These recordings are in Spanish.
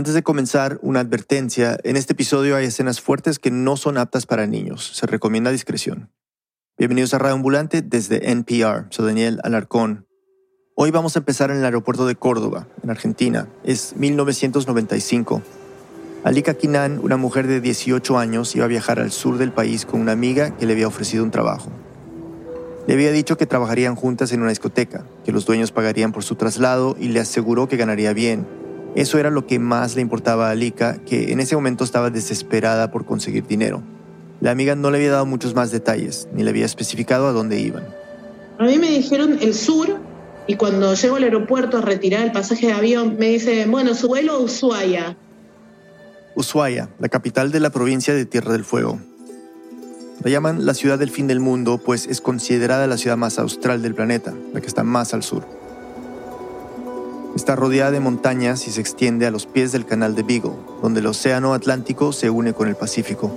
Antes de comenzar, una advertencia. En este episodio hay escenas fuertes que no son aptas para niños. Se recomienda discreción. Bienvenidos a Radio Ambulante desde NPR. Soy Daniel Alarcón. Hoy vamos a empezar en el aeropuerto de Córdoba, en Argentina. Es 1995. Alika Kinan, una mujer de 18 años, iba a viajar al sur del país con una amiga que le había ofrecido un trabajo. Le había dicho que trabajarían juntas en una discoteca, que los dueños pagarían por su traslado y le aseguró que ganaría bien. Eso era lo que más le importaba a Alika, que en ese momento estaba desesperada por conseguir dinero. La amiga no le había dado muchos más detalles, ni le había especificado a dónde iban. A mí me dijeron el sur y cuando llego al aeropuerto a retirar el pasaje de avión me dice, bueno, su vuelo a Ushuaia. Ushuaia, la capital de la provincia de Tierra del Fuego, la llaman la ciudad del fin del mundo, pues es considerada la ciudad más austral del planeta, la que está más al sur. Está rodeada de montañas y se extiende a los pies del canal de Beagle, donde el océano Atlántico se une con el Pacífico.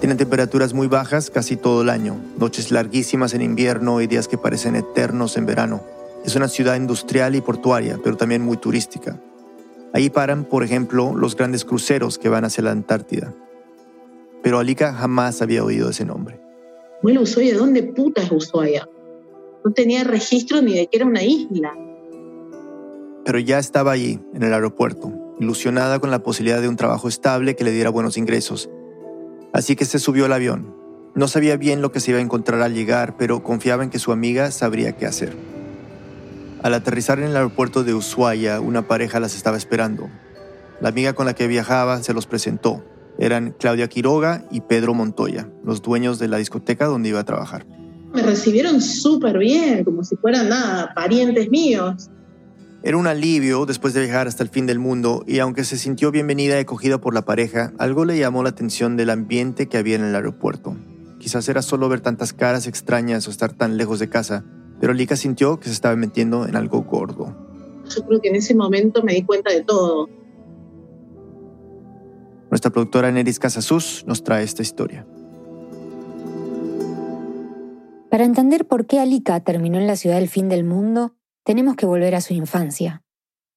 Tiene temperaturas muy bajas casi todo el año, noches larguísimas en invierno y días que parecen eternos en verano. Es una ciudad industrial y portuaria, pero también muy turística. Ahí paran, por ejemplo, los grandes cruceros que van hacia la Antártida pero Alika jamás había oído ese nombre. Bueno, Ushuaia, ¿dónde puta es Ushuaia? No tenía registro ni de que era una isla. Pero ya estaba allí, en el aeropuerto, ilusionada con la posibilidad de un trabajo estable que le diera buenos ingresos. Así que se subió al avión. No sabía bien lo que se iba a encontrar al llegar, pero confiaba en que su amiga sabría qué hacer. Al aterrizar en el aeropuerto de Ushuaia, una pareja las estaba esperando. La amiga con la que viajaba se los presentó eran Claudia Quiroga y Pedro Montoya, los dueños de la discoteca donde iba a trabajar. Me recibieron súper bien, como si fueran nada, parientes míos. Era un alivio después de viajar hasta el fin del mundo y aunque se sintió bienvenida y acogida por la pareja, algo le llamó la atención del ambiente que había en el aeropuerto. Quizás era solo ver tantas caras extrañas o estar tan lejos de casa, pero Lika sintió que se estaba metiendo en algo gordo. Yo creo que en ese momento me di cuenta de todo nuestra productora Neris Casasus nos trae esta historia. Para entender por qué Alika terminó en la ciudad del fin del mundo, tenemos que volver a su infancia.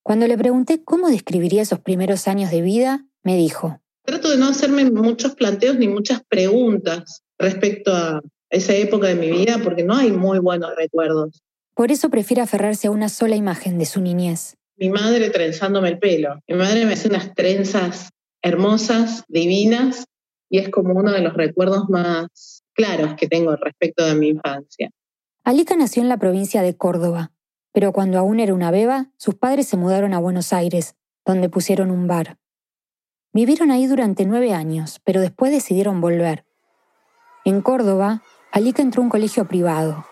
Cuando le pregunté cómo describiría esos primeros años de vida, me dijo, Trato de no hacerme muchos planteos ni muchas preguntas respecto a esa época de mi vida porque no hay muy buenos recuerdos. Por eso prefiere aferrarse a una sola imagen de su niñez. Mi madre trenzándome el pelo. Mi madre me hace unas trenzas hermosas, divinas, y es como uno de los recuerdos más claros que tengo respecto de mi infancia. Alika nació en la provincia de Córdoba, pero cuando aún era una beba, sus padres se mudaron a Buenos Aires, donde pusieron un bar. Vivieron ahí durante nueve años, pero después decidieron volver. En Córdoba, Alika entró a un colegio privado.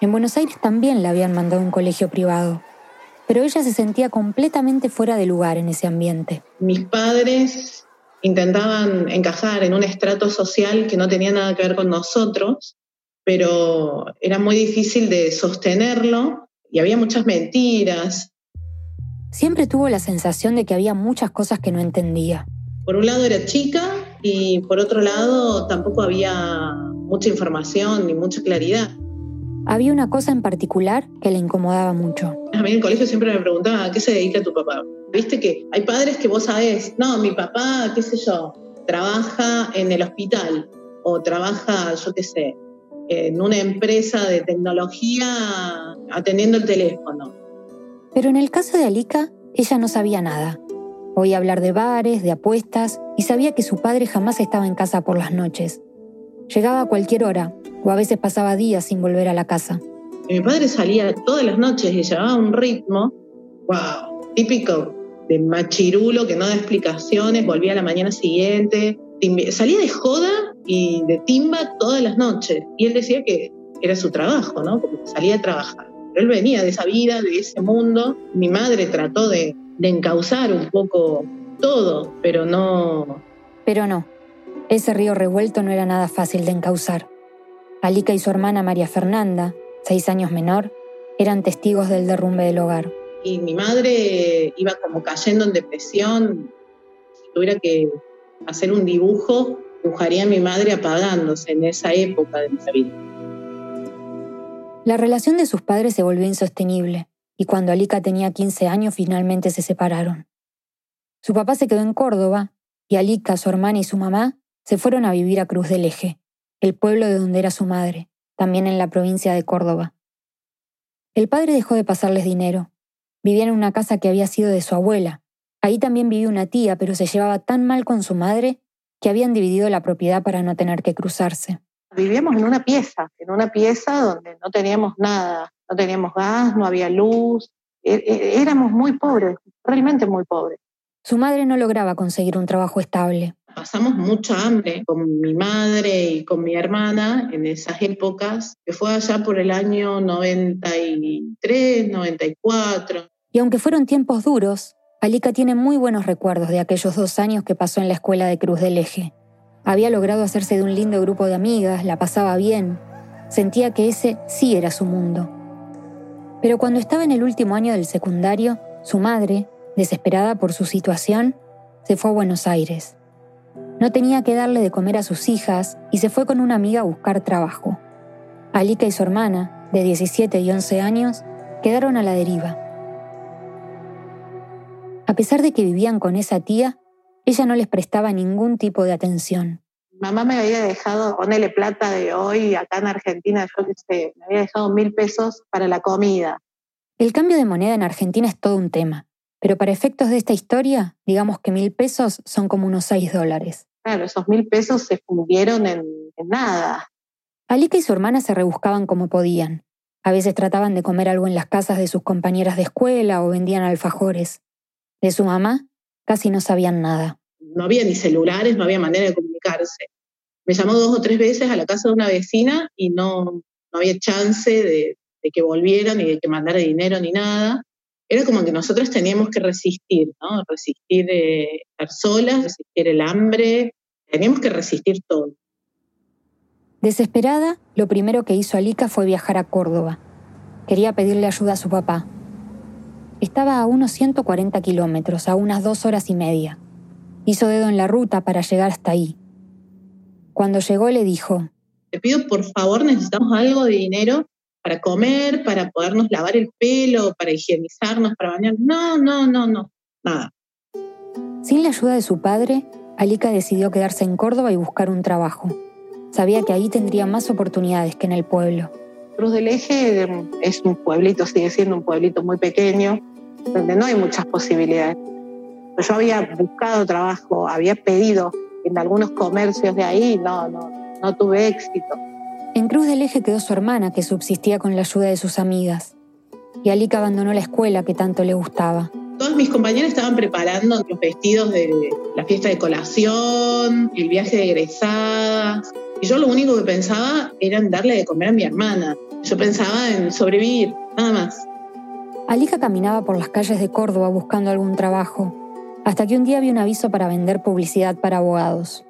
En Buenos Aires también la habían mandado a un colegio privado pero ella se sentía completamente fuera de lugar en ese ambiente. Mis padres intentaban encajar en un estrato social que no tenía nada que ver con nosotros, pero era muy difícil de sostenerlo y había muchas mentiras. Siempre tuvo la sensación de que había muchas cosas que no entendía. Por un lado era chica y por otro lado tampoco había mucha información ni mucha claridad había una cosa en particular que le incomodaba mucho. A mí en el colegio siempre me preguntaban, ¿a qué se dedica tu papá? Viste que hay padres que vos sabés, no, mi papá, qué sé yo, trabaja en el hospital o trabaja, yo qué sé, en una empresa de tecnología atendiendo el teléfono. Pero en el caso de Alika, ella no sabía nada. Oía hablar de bares, de apuestas y sabía que su padre jamás estaba en casa por las noches. Llegaba a cualquier hora, o a veces pasaba días sin volver a la casa. Mi padre salía todas las noches y llevaba un ritmo, wow, típico de machirulo que no da explicaciones, volvía a la mañana siguiente, salía de joda y de timba todas las noches. Y él decía que era su trabajo, ¿no? Porque salía a trabajar. Él venía de esa vida, de ese mundo. Mi madre trató de, de encauzar un poco todo, pero no... Pero no. Ese río revuelto no era nada fácil de encauzar. Alika y su hermana María Fernanda, seis años menor, eran testigos del derrumbe del hogar. Y mi madre iba como cayendo en depresión. Si tuviera que hacer un dibujo, dibujaría a mi madre apagándose en esa época de mi vida. La relación de sus padres se volvió insostenible y cuando Alika tenía 15 años finalmente se separaron. Su papá se quedó en Córdoba y Alika, su hermana y su mamá se fueron a vivir a Cruz del Eje, el pueblo de donde era su madre, también en la provincia de Córdoba. El padre dejó de pasarles dinero. Vivían en una casa que había sido de su abuela. Ahí también vivía una tía, pero se llevaba tan mal con su madre que habían dividido la propiedad para no tener que cruzarse. Vivíamos en una pieza, en una pieza donde no teníamos nada, no teníamos gas, no había luz, e, e, éramos muy pobres, realmente muy pobres. Su madre no lograba conseguir un trabajo estable. Pasamos mucha hambre con mi madre y con mi hermana en esas épocas, que fue allá por el año 93, 94. Y aunque fueron tiempos duros, Alika tiene muy buenos recuerdos de aquellos dos años que pasó en la escuela de Cruz del Eje. Había logrado hacerse de un lindo grupo de amigas, la pasaba bien, sentía que ese sí era su mundo. Pero cuando estaba en el último año del secundario, su madre, desesperada por su situación, se fue a Buenos Aires. No tenía que darle de comer a sus hijas y se fue con una amiga a buscar trabajo. Alika y su hermana, de 17 y 11 años, quedaron a la deriva. A pesar de que vivían con esa tía, ella no les prestaba ningún tipo de atención. Mamá me había dejado, ponele plata de hoy acá en Argentina, yo qué sé, me había dejado mil pesos para la comida. El cambio de moneda en Argentina es todo un tema, pero para efectos de esta historia, digamos que mil pesos son como unos seis dólares. Claro, esos mil pesos se fundieron en, en nada. Alika y su hermana se rebuscaban como podían. A veces trataban de comer algo en las casas de sus compañeras de escuela o vendían alfajores. De su mamá casi no sabían nada. No había ni celulares, no había manera de comunicarse. Me llamó dos o tres veces a la casa de una vecina y no, no había chance de, que volvieran ni de que mandara dinero ni nada. Era como que nosotros teníamos que resistir, ¿no? Resistir eh, estar solas, resistir el hambre, teníamos que resistir todo. Desesperada, lo primero que hizo Alika fue viajar a Córdoba. Quería pedirle ayuda a su papá. Estaba a unos 140 kilómetros, a unas dos horas y media. Hizo dedo en la ruta para llegar hasta ahí. Cuando llegó le dijo, Te pido por favor, necesitamos algo de dinero para comer, para podernos lavar el pelo, para higienizarnos, para bañar. No, no, no, no, nada. Sin la ayuda de su padre, Alika decidió quedarse en Córdoba y buscar un trabajo. Sabía que ahí tendría más oportunidades que en el pueblo. Cruz del Eje es un pueblito, sigue siendo un pueblito muy pequeño, donde no hay muchas posibilidades. Yo había buscado trabajo, había pedido en algunos comercios de ahí, no, no, no tuve éxito. En Cruz del Eje quedó su hermana, que subsistía con la ayuda de sus amigas. Y Alika abandonó la escuela que tanto le gustaba. Todos mis compañeros estaban preparando los vestidos de la fiesta de colación, el viaje de egresadas. Y yo lo único que pensaba era en darle de comer a mi hermana. Yo pensaba en sobrevivir, nada más. Alika caminaba por las calles de Córdoba buscando algún trabajo hasta que un día vi un aviso para vender publicidad para abogados.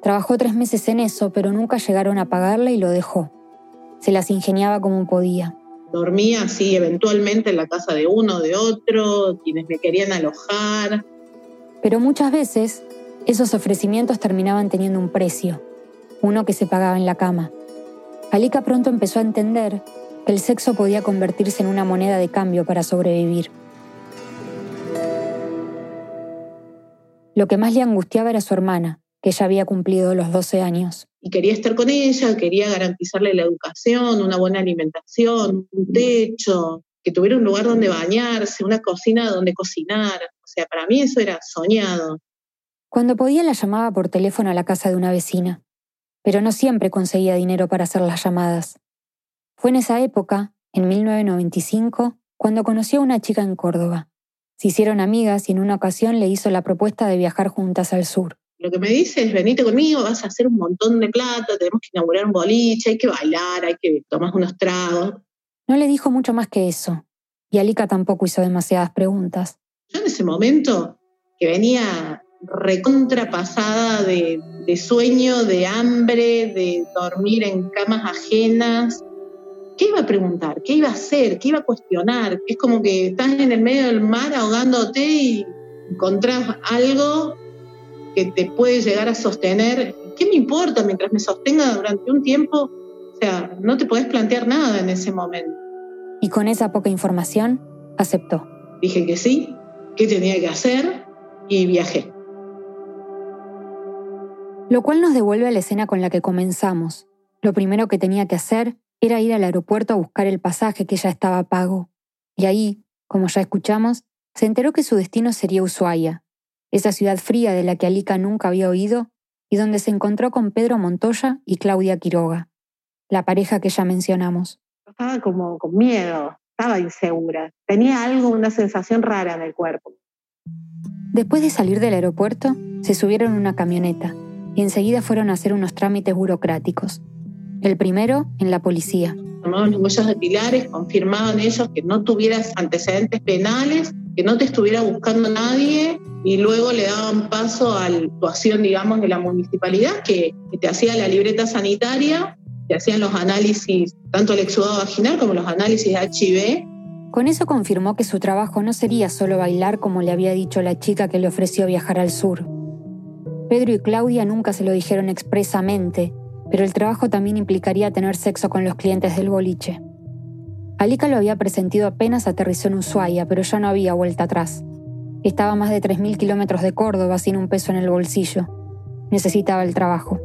Trabajó tres meses en eso, pero nunca llegaron a pagarle y lo dejó. Se las ingeniaba como podía. Dormía así eventualmente en la casa de uno, de otro, quienes me querían alojar. Pero muchas veces esos ofrecimientos terminaban teniendo un precio, uno que se pagaba en la cama. Alika pronto empezó a entender que el sexo podía convertirse en una moneda de cambio para sobrevivir. Lo que más le angustiaba era su hermana, que ya había cumplido los 12 años. Y quería estar con ella, quería garantizarle la educación, una buena alimentación, un techo, que tuviera un lugar donde bañarse, una cocina donde cocinar. O sea, para mí eso era soñado. Cuando podía la llamaba por teléfono a la casa de una vecina, pero no siempre conseguía dinero para hacer las llamadas. Fue en esa época, en 1995, cuando conoció a una chica en Córdoba. Se hicieron amigas y en una ocasión le hizo la propuesta de viajar juntas al sur. Lo que me dice es, venite conmigo, vas a hacer un montón de plata, tenemos que inaugurar un boliche, hay que bailar, hay que tomar unos tragos. No le dijo mucho más que eso, y Alika tampoco hizo demasiadas preguntas. Yo en ese momento, que venía recontrapasada de, de sueño, de hambre, de dormir en camas ajenas, ¿qué iba a preguntar? ¿Qué iba a hacer? ¿Qué iba a cuestionar? Es como que estás en el medio del mar ahogándote y encontrás algo que te puede llegar a sostener. ¿Qué me importa mientras me sostenga durante un tiempo? O sea, no te podés plantear nada en ese momento. Y con esa poca información, aceptó. Dije que sí, que tenía que hacer y viajé. Lo cual nos devuelve a la escena con la que comenzamos. Lo primero que tenía que hacer era ir al aeropuerto a buscar el pasaje que ya estaba pago. Y ahí, como ya escuchamos, se enteró que su destino sería Ushuaia, esa ciudad fría de la que Alika nunca había oído y donde se encontró con Pedro Montoya y Claudia Quiroga, la pareja que ya mencionamos. Estaba como con miedo, estaba insegura, tenía algo, una sensación rara en el cuerpo. Después de salir del aeropuerto, se subieron en una camioneta y enseguida fueron a hacer unos trámites burocráticos. El primero en la policía. Tomaban los huellas pilares, confirmaban ellos que no tuvieras antecedentes penales, que no te estuviera buscando nadie y luego le daban paso a la actuación, digamos, de la municipalidad que, que te hacía la libreta sanitaria, te hacían los análisis, tanto el exudado vaginal como los análisis de HIV. Con eso confirmó que su trabajo no sería solo bailar como le había dicho la chica que le ofreció viajar al sur. Pedro y Claudia nunca se lo dijeron expresamente, pero el trabajo también implicaría tener sexo con los clientes del boliche. Alika lo había presentido apenas aterrizó en Ushuaia, pero ya no había vuelta atrás. Estaba a más de 3.000 kilómetros de Córdoba sin un peso en el bolsillo. Necesitaba el trabajo.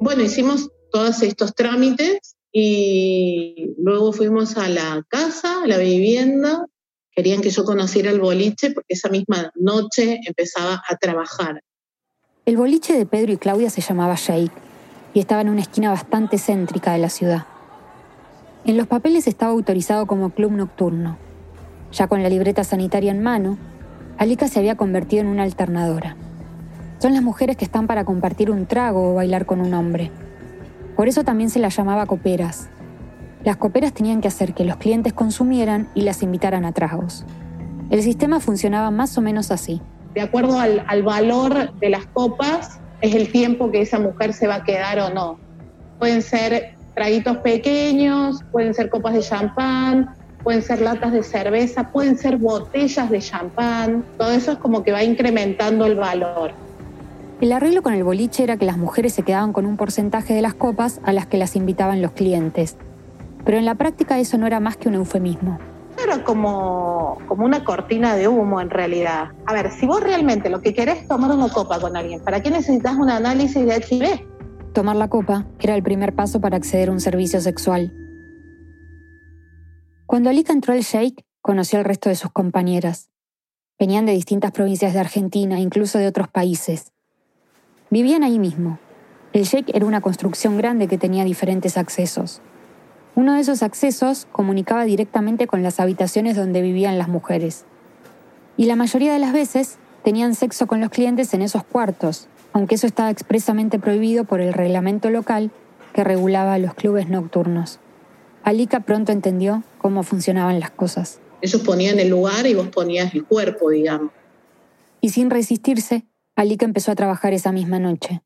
Bueno, hicimos todos estos trámites y luego fuimos a la casa, a la vivienda. Querían que yo conociera el boliche porque esa misma noche empezaba a trabajar. El boliche de Pedro y Claudia se llamaba Shake y estaba en una esquina bastante céntrica de la ciudad. En los papeles estaba autorizado como club nocturno. Ya con la libreta sanitaria en mano, Alika se había convertido en una alternadora. Son las mujeres que están para compartir un trago o bailar con un hombre. Por eso también se las llamaba coperas. Las coperas tenían que hacer que los clientes consumieran y las invitaran a tragos. El sistema funcionaba más o menos así. De acuerdo al, al valor de las copas, es el tiempo que esa mujer se va a quedar o no. Pueden ser traguitos pequeños, pueden ser copas de champán, pueden ser latas de cerveza, pueden ser botellas de champán. Todo eso es como que va incrementando el valor. El arreglo con el boliche era que las mujeres se quedaban con un porcentaje de las copas a las que las invitaban los clientes. Pero en la práctica eso no era más que un eufemismo. Era como, como una cortina de humo en realidad. A ver, si vos realmente lo que querés es tomar una copa con alguien, ¿para qué necesitas un análisis de HIV? Tomar la copa era el primer paso para acceder a un servicio sexual. Cuando Alika entró al Shake, conoció al resto de sus compañeras. Venían de distintas provincias de Argentina, incluso de otros países. Vivían ahí mismo. El Shake era una construcción grande que tenía diferentes accesos. Uno de esos accesos comunicaba directamente con las habitaciones donde vivían las mujeres. Y la mayoría de las veces tenían sexo con los clientes en esos cuartos, aunque eso estaba expresamente prohibido por el reglamento local que regulaba los clubes nocturnos. Alika pronto entendió cómo funcionaban las cosas. Ellos ponían el lugar y vos ponías el cuerpo, digamos. Y sin resistirse, Alika empezó a trabajar esa misma noche.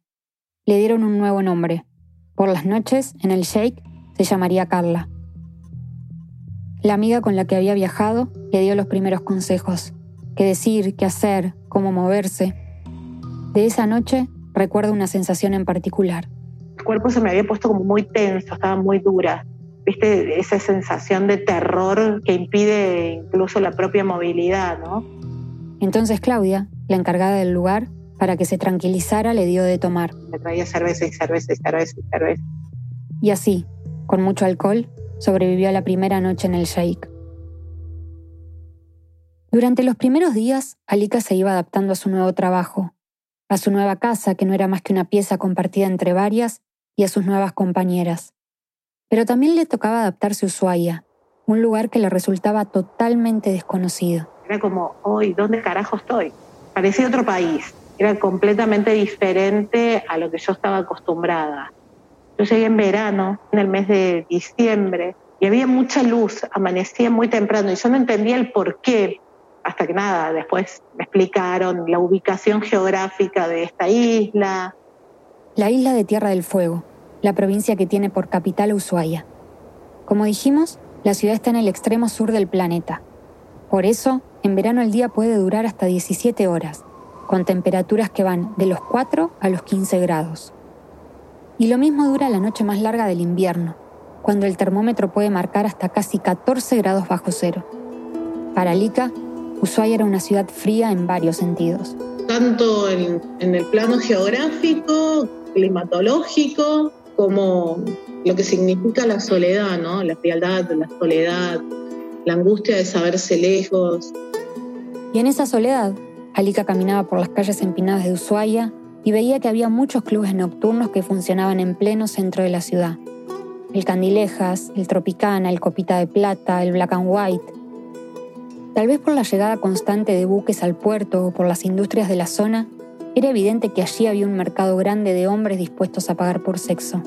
Le dieron un nuevo nombre. Por las noches, en el Shake, se llamaría Carla. La amiga con la que había viajado le dio los primeros consejos, qué decir, qué hacer, cómo moverse. De esa noche recuerdo una sensación en particular. El cuerpo se me había puesto como muy tenso, estaba muy dura. ¿Viste? Esa sensación de terror que impide incluso la propia movilidad, ¿no? Entonces Claudia, la encargada del lugar, para que se tranquilizara, le dio de tomar. Me traía cerveza y cerveza y cerveza y cerveza. Y así, con mucho alcohol, sobrevivió a la primera noche en el Sheikh. Durante los primeros días, Alika se iba adaptando a su nuevo trabajo, a su nueva casa, que no era más que una pieza compartida entre varias, y a sus nuevas compañeras. Pero también le tocaba adaptarse a Ushuaia, un lugar que le resultaba totalmente desconocido. Era como, hoy, ¿dónde carajo estoy? Parecía otro país. Era completamente diferente a lo que yo estaba acostumbrada. Yo llegué en verano, en el mes de diciembre, y había mucha luz, amanecía muy temprano y yo no entendía el por qué, hasta que nada, después me explicaron la ubicación geográfica de esta isla. La isla de Tierra del Fuego, la provincia que tiene por capital Ushuaia. Como dijimos, la ciudad está en el extremo sur del planeta. Por eso, en verano el día puede durar hasta 17 horas, con temperaturas que van de los 4 a los 15 grados. Y lo mismo dura la noche más larga del invierno, cuando el termómetro puede marcar hasta casi 14 grados bajo cero. Para Lika, Ushuaia era una ciudad fría en varios sentidos. Tanto en, en el plano geográfico, climatológico, como lo que significa la soledad, ¿no? La frialdad, la soledad, la angustia de saberse lejos. Y en esa soledad, Alika caminaba por las calles empinadas de Ushuaia y veía que había muchos clubes nocturnos que funcionaban en pleno centro de la ciudad. El Candilejas, el Tropicana, el Copita de Plata, el Black and White. Tal vez por la llegada constante de buques al puerto o por las industrias de la zona, era evidente que allí había un mercado grande de hombres dispuestos a pagar por sexo.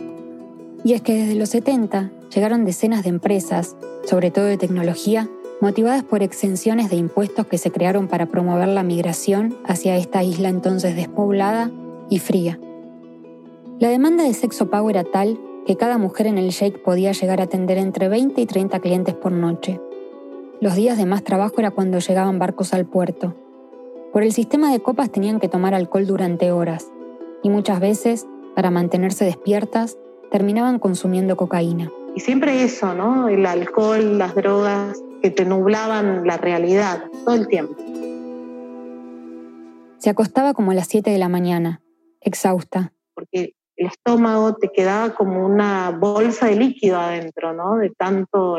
Y es que desde los 70 llegaron decenas de empresas, sobre todo de tecnología, motivadas por exenciones de impuestos que se crearon para promover la migración hacia esta isla entonces despoblada y fría. La demanda de sexo pago era tal que cada mujer en el Shake podía llegar a atender entre 20 y 30 clientes por noche. Los días de más trabajo era cuando llegaban barcos al puerto. Por el sistema de copas tenían que tomar alcohol durante horas, y muchas veces, para mantenerse despiertas, terminaban consumiendo cocaína. Y siempre eso, ¿no? El alcohol, las drogas, que te nublaban la realidad todo el tiempo. Se acostaba como a las 7 de la mañana, exhausta. Porque el estómago te quedaba como una bolsa de líquido adentro, ¿no? De tanto,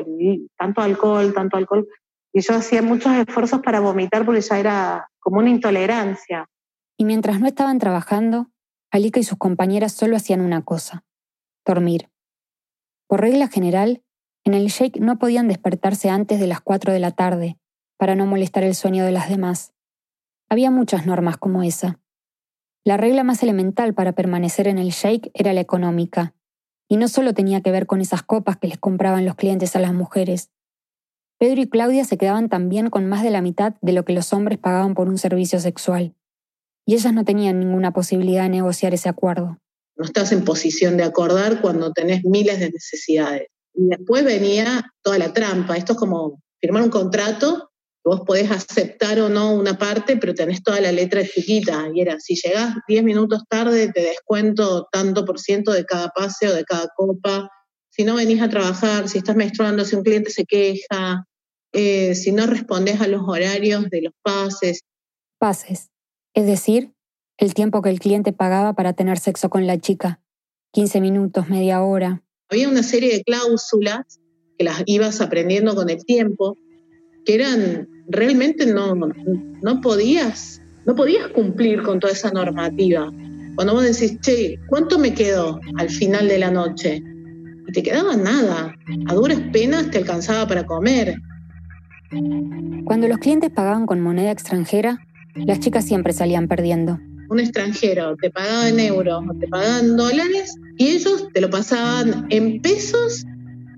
tanto alcohol, tanto alcohol. Y yo hacía muchos esfuerzos para vomitar porque ya era como una intolerancia. Y mientras no estaban trabajando, Alika y sus compañeras solo hacían una cosa, dormir. Por regla general, en el shake no podían despertarse antes de las 4 de la tarde, para no molestar el sueño de las demás. Había muchas normas como esa. La regla más elemental para permanecer en el shake era la económica, y no solo tenía que ver con esas copas que les compraban los clientes a las mujeres. Pedro y Claudia se quedaban también con más de la mitad de lo que los hombres pagaban por un servicio sexual, y ellas no tenían ninguna posibilidad de negociar ese acuerdo. No estás en posición de acordar cuando tenés miles de necesidades. Y después venía toda la trampa. Esto es como firmar un contrato, vos podés aceptar o no una parte, pero tenés toda la letra chiquita. Y era, si llegás 10 minutos tarde, te descuento tanto por ciento de cada pase o de cada copa. Si no venís a trabajar, si estás menstruando, si un cliente se queja, eh, si no respondes a los horarios de los pases. Pases, es decir, el tiempo que el cliente pagaba para tener sexo con la chica. 15 minutos, media hora. Había una serie de cláusulas que las ibas aprendiendo con el tiempo, que eran realmente no, no podías, no podías cumplir con toda esa normativa. Cuando vos decís, che, ¿cuánto me quedó al final de la noche? Y te quedaba nada. A duras penas te alcanzaba para comer. Cuando los clientes pagaban con moneda extranjera, las chicas siempre salían perdiendo un extranjero te pagaba en euros o te pagaba en dólares y ellos te lo pasaban en pesos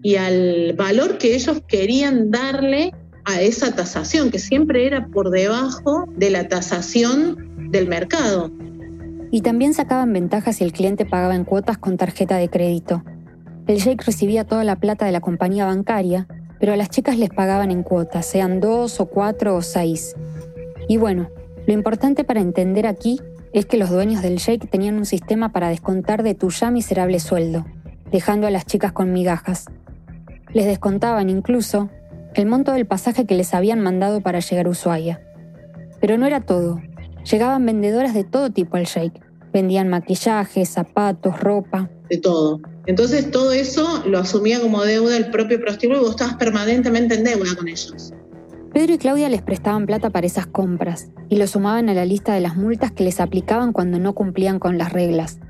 y al valor que ellos querían darle a esa tasación, que siempre era por debajo de la tasación del mercado. Y también sacaban ventajas si el cliente pagaba en cuotas con tarjeta de crédito. El Jake recibía toda la plata de la compañía bancaria, pero a las chicas les pagaban en cuotas, sean dos o cuatro o seis. Y bueno, lo importante para entender aquí es que los dueños del shake tenían un sistema para descontar de tu ya miserable sueldo, dejando a las chicas con migajas. Les descontaban incluso el monto del pasaje que les habían mandado para llegar a Ushuaia. Pero no era todo. Llegaban vendedoras de todo tipo al shake. Vendían maquillaje, zapatos, ropa. De todo. Entonces todo eso lo asumía como deuda el propio prostíbulo y vos estabas permanentemente en deuda con ellos. Pedro y Claudia les prestaban plata para esas compras y lo sumaban a la lista de las multas que les aplicaban cuando no cumplían con las reglas.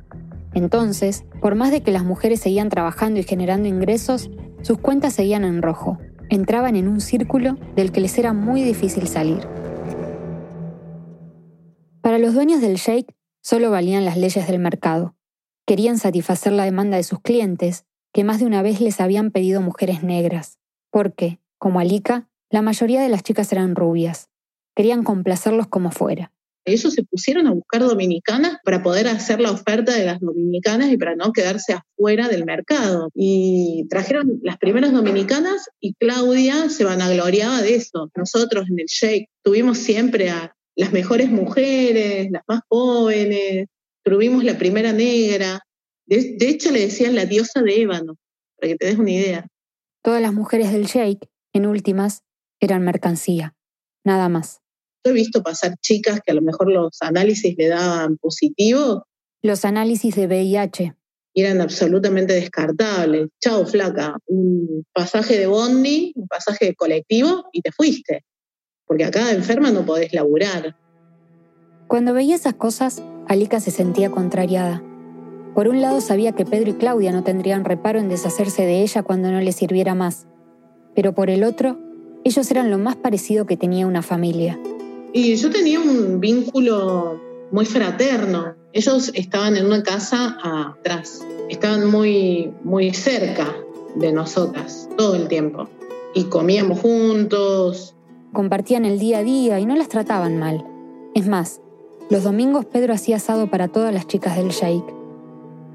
Entonces, por más de que las mujeres seguían trabajando y generando ingresos, sus cuentas seguían en rojo. Entraban en un círculo del que les era muy difícil salir. Para los dueños del shake, solo valían las leyes del mercado. Querían satisfacer la demanda de sus clientes, que más de una vez les habían pedido mujeres negras, porque, como Alika, la mayoría de las chicas eran rubias. Querían complacerlos como fuera. Ellos se pusieron a buscar dominicanas para poder hacer la oferta de las dominicanas y para no quedarse afuera del mercado. Y trajeron las primeras dominicanas y Claudia se vanagloriaba de eso. Nosotros en el Shake tuvimos siempre a las mejores mujeres, las más jóvenes, tuvimos la primera negra. De, hecho, le decían la diosa de ébano, para que te des una idea. Todas las mujeres del Shake, en últimas, eran mercancía. nada más. He visto pasar chicas que a lo mejor los análisis le daban positivo. Los análisis de VIH. Eran absolutamente descartables. Chao, flaca. Un pasaje de bondi, un pasaje de colectivo y te fuiste. Porque acá enferma no podés laburar. Cuando veía esas cosas, Alika se sentía contrariada. Por un lado sabía que Pedro y Claudia no tendrían reparo en deshacerse de ella cuando no le sirviera más. Pero por el otro, ellos eran lo más parecido que tenía una familia. Y yo tenía un vínculo muy fraterno. Ellos estaban en una casa atrás, estaban muy, muy cerca de nosotras todo el tiempo. Y comíamos juntos. Compartían el día a día y no las trataban mal. Es más, los domingos Pedro hacía asado para todas las chicas del Shake.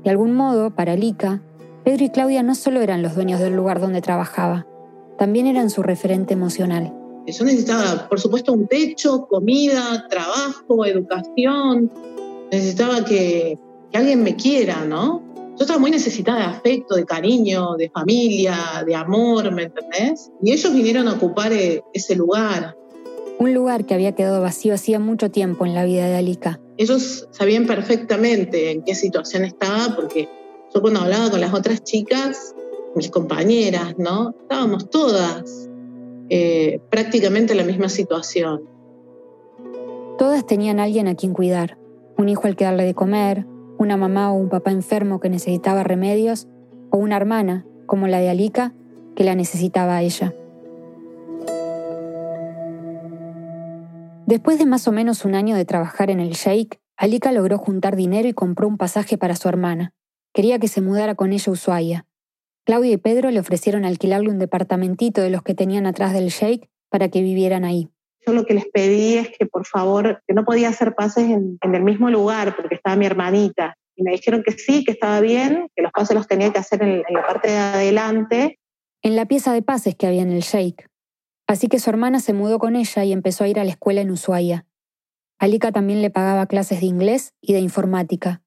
De algún modo, para Lika, Pedro y Claudia no solo eran los dueños del lugar donde trabajaba, también eran su referente emocional. Yo necesitaba, por supuesto, un techo, comida, trabajo, educación. Necesitaba que, alguien me quiera, ¿no? Yo estaba muy necesitada de afecto, de cariño, de familia, de amor, ¿me entendés? Y ellos vinieron a ocupar eh, ese lugar. Un lugar que había quedado vacío hacía mucho tiempo en la vida de Alika. Ellos sabían perfectamente en qué situación estaba, porque yo cuando hablaba con las otras chicas, mis compañeras, ¿no? Estábamos todas eh, prácticamente en la misma situación. Todas tenían alguien a quien cuidar, un hijo al que darle de comer, una mamá o un papá enfermo que necesitaba remedios, o una hermana, como la de Alika, que la necesitaba a ella. Después de más o menos un año de trabajar en el Sheikh, Alika logró juntar dinero y compró un pasaje para su hermana. Quería que se mudara con ella a Ushuaia. Claudia y Pedro le ofrecieron alquilarle un departamentito de los que tenían atrás del Sheikh para que vivieran ahí. Yo lo que les pedí es que por favor, que no podía hacer pases en, el mismo lugar porque estaba mi hermanita. Y me dijeron que sí, que estaba bien, que los pases los tenía que hacer en, en la parte de adelante. En la pieza de pases que había en el Sheikh. Así que su hermana se mudó con ella y empezó a ir a la escuela en Ushuaia. Alika también le pagaba clases de inglés y de informática,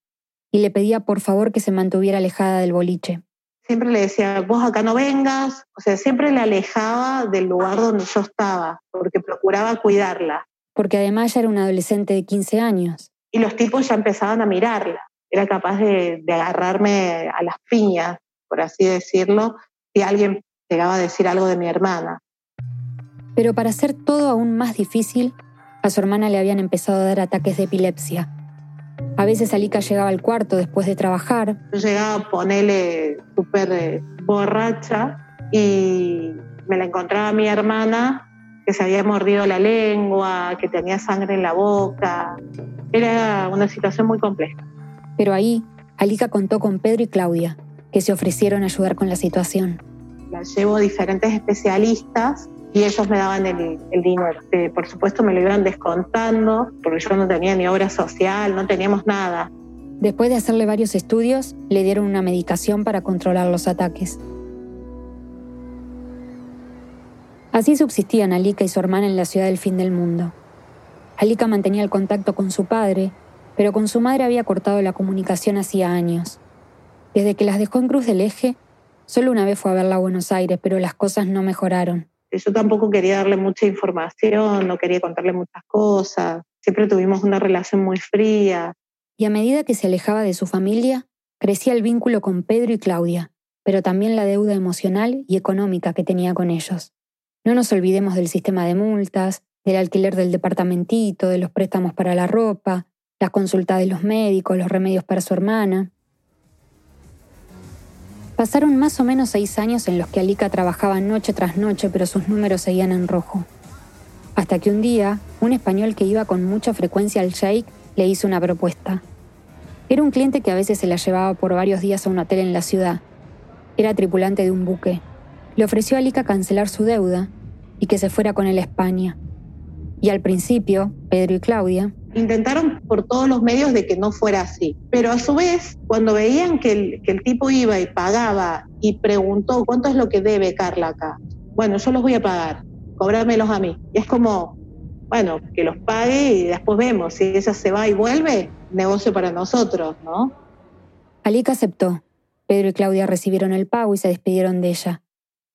y le pedía por favor que se mantuviera alejada del boliche siempre le decía, vos acá no vengas, o sea, siempre la alejaba del lugar donde yo estaba, porque procuraba cuidarla. Porque además ya era una adolescente de 15 años. Y los tipos ya empezaban a mirarla. Era capaz de, de agarrarme a las piñas, por así decirlo, si alguien llegaba a decir algo de mi hermana. Pero para hacer todo aún más difícil, a su hermana le habían empezado a dar ataques de epilepsia a veces Alika llegaba al cuarto después de trabajar. Yo llegaba a ponerle súper eh, borracha y me la encontraba mi hermana que se había mordido la lengua, que tenía sangre en la boca. Era una situación muy compleja. Pero ahí, Alika contó con Pedro y Claudia, que se ofrecieron a ayudar con la situación. La llevo a diferentes especialistas y ellos me daban el, dinero. Eh, por supuesto me lo iban descontando porque yo no tenía ni obra social, no teníamos nada. Después de hacerle varios estudios, le dieron una medicación para controlar los ataques. Así subsistían Alika y su hermana en la ciudad del fin del mundo. Alika mantenía el contacto con su padre, pero con su madre había cortado la comunicación hacía años. Desde que las dejó en Cruz del Eje, solo una vez fue a verla a Buenos Aires, pero las cosas no mejoraron. Yo tampoco quería darle mucha información, no quería contarle muchas cosas. Siempre tuvimos una relación muy fría. Y a medida que se alejaba de su familia, crecía el vínculo con Pedro y Claudia, pero también la deuda emocional y económica que tenía con ellos. No nos olvidemos del sistema de multas, del alquiler del departamentito, de los préstamos para la ropa, las consultas de los médicos, los remedios para su hermana. Pasaron más o menos seis años en los que Alika trabajaba noche tras noche, pero sus números seguían en rojo. Hasta que un día, un español que iba con mucha frecuencia al Sheikh le hizo una propuesta. Era un cliente que a veces se la llevaba por varios días a un hotel en la ciudad. Era tripulante de un buque. Le ofreció a Alika cancelar su deuda y que se fuera con él a España. Y al principio, Pedro y Claudia intentaron por todos los medios de que no fuera así. Pero a su vez, cuando veían que el, que el tipo iba y pagaba y preguntó, ¿cuánto es lo que debe Carla acá? Bueno, yo los voy a pagar, cobrámelos a mí. Y es como, bueno, que los pague y después vemos. Si ella se va y vuelve, negocio para nosotros, ¿no? Alika aceptó. Pedro y Claudia recibieron el pago y se despidieron de ella.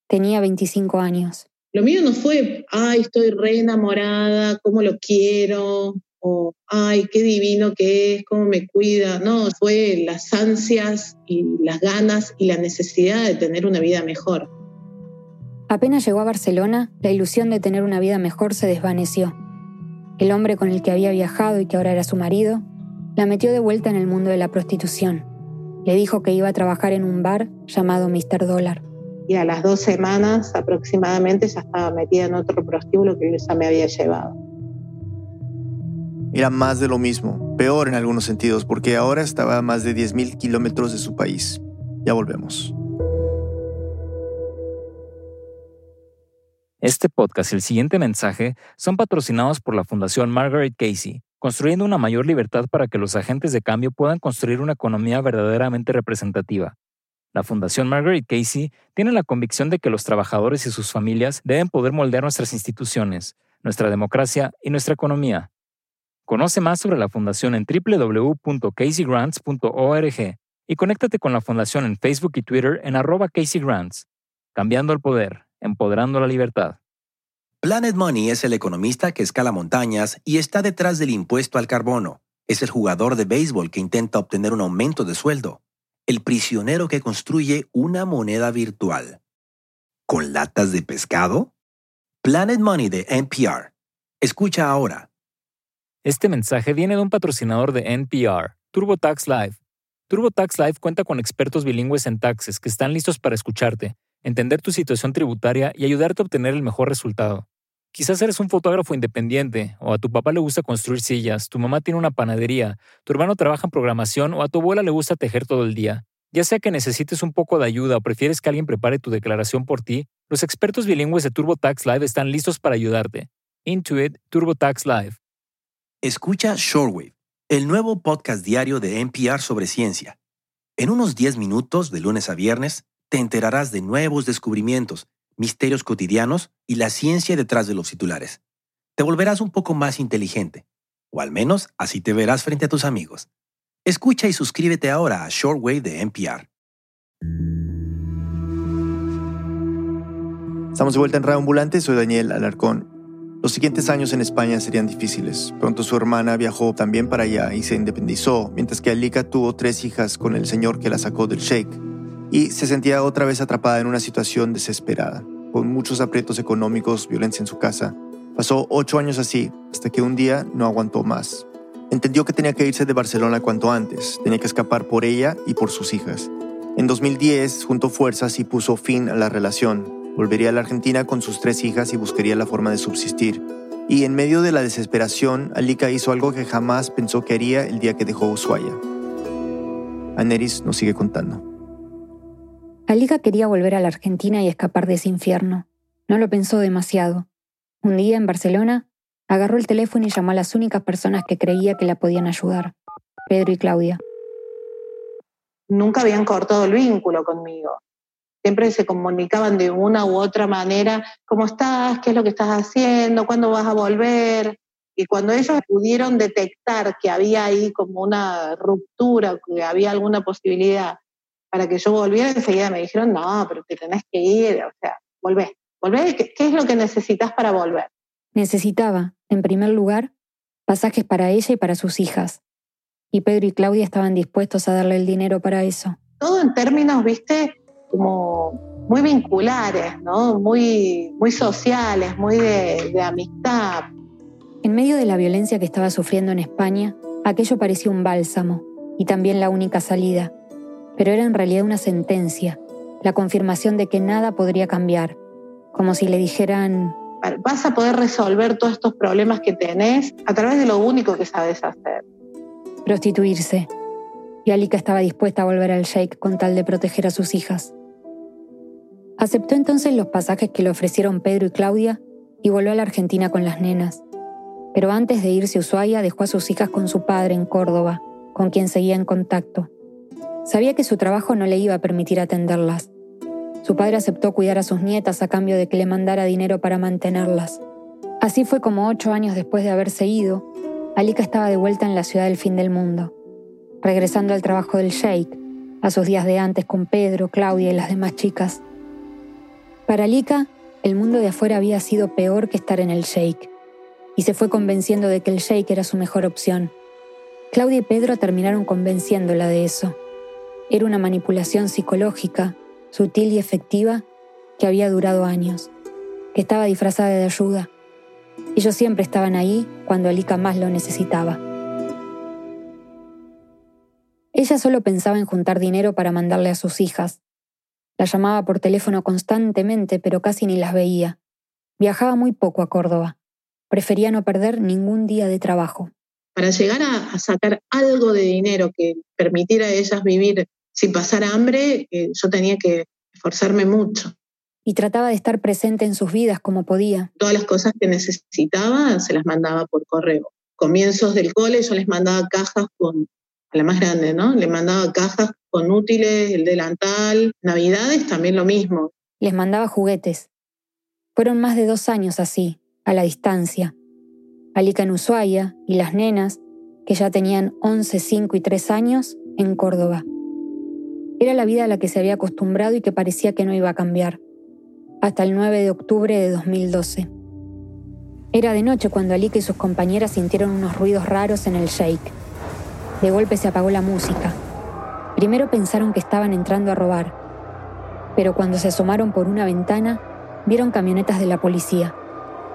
Tenía 25 años. Lo mío no fue, ay, estoy re enamorada, cómo lo quiero, o ay, qué divino que es, cómo me cuida. No, fue las ansias y las ganas y la necesidad de tener una vida mejor. Apenas llegó a Barcelona, la ilusión de tener una vida mejor se desvaneció. El hombre con el que había viajado y que ahora era su marido, la metió de vuelta en el mundo de la prostitución. Le dijo que iba a trabajar en un bar llamado Mr. Dollar. Y a las dos semanas aproximadamente ya estaba metida en otro prostíbulo que ya me había llevado. Era más de lo mismo, peor en algunos sentidos, porque ahora estaba a más de 10.000 kilómetros de su país. Ya volvemos. Este podcast y el siguiente mensaje son patrocinados por la Fundación Margaret Casey, construyendo una mayor libertad para que los agentes de cambio puedan construir una economía verdaderamente representativa. La Fundación Margaret Casey tiene la convicción de que los trabajadores y sus familias deben poder moldear nuestras instituciones, nuestra democracia y nuestra economía. Conoce más sobre la Fundación en www.caseygrants.org y conéctate con la Fundación en Facebook y Twitter en arroba CaseyGrants. Cambiando el poder empoderando la libertad. Planet Money es el economista que escala montañas y está detrás del impuesto al carbono. Es el jugador de béisbol que intenta obtener un aumento de sueldo. El prisionero que construye una moneda virtual. ¿Con latas de pescado? Planet Money de NPR. Escucha ahora. Este mensaje viene de un patrocinador de NPR, TurboTax Live. TurboTax Live cuenta con expertos bilingües en taxes que están listos para escucharte entender tu situación tributaria y ayudarte a obtener el mejor resultado. Quizás eres un fotógrafo independiente, o a tu papá le gusta construir sillas, tu mamá tiene una panadería, tu hermano trabaja en programación o a tu abuela le gusta tejer todo el día. Ya sea que necesites un poco de ayuda o prefieres que alguien prepare tu declaración por ti, los expertos bilingües de TurboTax Live están listos para ayudarte. Intuit TurboTax Live. Escucha Shortwave, el nuevo podcast diario de NPR sobre ciencia. En unos 10 minutos, de lunes a viernes, te enterarás de nuevos descubrimientos, misterios cotidianos y la ciencia detrás de los titulares. Te volverás un poco más inteligente, o al menos así te verás frente a tus amigos. Escucha y suscríbete ahora a Shortwave de NPR. Estamos de vuelta en Radio Ambulante, soy Daniel Alarcón. Los siguientes años en España serían difíciles. Pronto su hermana viajó también para allá y se independizó, mientras que Alika tuvo tres hijas con el señor que la sacó del Sheikh y se sentía otra vez atrapada en una situación desesperada, con muchos aprietos económicos, violencia en su casa. Pasó ocho años así, hasta que un día no aguantó más. Entendió que tenía que irse de Barcelona cuanto antes, tenía que escapar por ella y por sus hijas. En 2010 juntó fuerzas y puso fin a la relación. Volvería a la Argentina con sus tres hijas y buscaría la forma de subsistir. Y en medio de la desesperación, Alika hizo algo que jamás pensó que haría el día que dejó Ushuaia. Aneris nos sigue contando. Alika quería volver a la Argentina y escapar de ese infierno. No lo pensó demasiado. Un día en Barcelona, agarró el teléfono y llamó a las únicas personas que creía que la podían ayudar, Pedro y Claudia. Nunca habían cortado el vínculo conmigo. Siempre se comunicaban de una u otra manera, ¿cómo estás? ¿Qué es lo que estás haciendo? ¿Cuándo vas a volver? Y cuando ellos pudieron detectar que había ahí como una ruptura, que había alguna posibilidad para que yo volviera, enseguida me dijeron, no, pero te tenés que ir, o sea, volvé, volvé, ¿qué, es lo que necesitas para volver? Necesitaba, en primer lugar, pasajes para ella y para sus hijas. Y Pedro y Claudia estaban dispuestos a darle el dinero para eso. Todo en términos, viste, como muy vinculares, ¿no? Muy, muy sociales, muy de, de amistad. En medio de la violencia que estaba sufriendo en España, aquello parecía un bálsamo y también la única salida pero era en realidad una sentencia, la confirmación de que nada podría cambiar, como si le dijeran... Vas a poder resolver todos estos problemas que tenés a través de lo único que sabes hacer. Prostituirse. Y Alika estaba dispuesta a volver al Sheikh con tal de proteger a sus hijas. Aceptó entonces los pasajes que le ofrecieron Pedro y Claudia y volvió a la Argentina con las nenas. Pero antes de irse a Ushuaia dejó a sus hijas con su padre en Córdoba, con quien seguía en contacto. Sabía que su trabajo no le iba a permitir atenderlas. Su padre aceptó cuidar a sus nietas a cambio de que le mandara dinero para mantenerlas. Así fue como ocho años después de haberse ido, Alika estaba de vuelta en la ciudad del fin del mundo, regresando al trabajo del Sheikh, a sus días de antes con Pedro, Claudia y las demás chicas. Para Alika, el mundo de afuera había sido peor que estar en el shake, y se fue convenciendo de que el shake era su mejor opción. Claudia y Pedro terminaron convenciéndola de eso. Era una manipulación psicológica, sutil y efectiva, que había durado años, que estaba disfrazada de ayuda. Ellos siempre estaban ahí cuando Alika más lo necesitaba. Ella solo pensaba en juntar dinero para mandarle a sus hijas. La llamaba por teléfono constantemente, pero casi ni las veía. Viajaba muy poco a Córdoba. Prefería no perder ningún día de trabajo. Para llegar a, sacar algo de dinero que permitiera a ellas vivir sin pasar hambre, eh, yo tenía que esforzarme mucho. Y trataba de estar presente en sus vidas como podía. Todas las cosas que necesitaba se las mandaba por correo. Comienzos del cole yo les mandaba cajas con a la más grande, ¿no? Le mandaba cajas con útiles, el delantal, navidades también lo mismo. Les mandaba juguetes. Fueron más de dos años así, a la distancia. Alica en Ushuaia y las nenas, que ya tenían 11, 5 y 3 años, en Córdoba. Era la vida a la que se había acostumbrado y que parecía que no iba a cambiar. Hasta el 9 de octubre de 2012. Era de noche cuando Alika y sus compañeras sintieron unos ruidos raros en el shake. De golpe se apagó la música. Primero pensaron que estaban entrando a robar, pero cuando se asomaron por una ventana, vieron camionetas de la policía.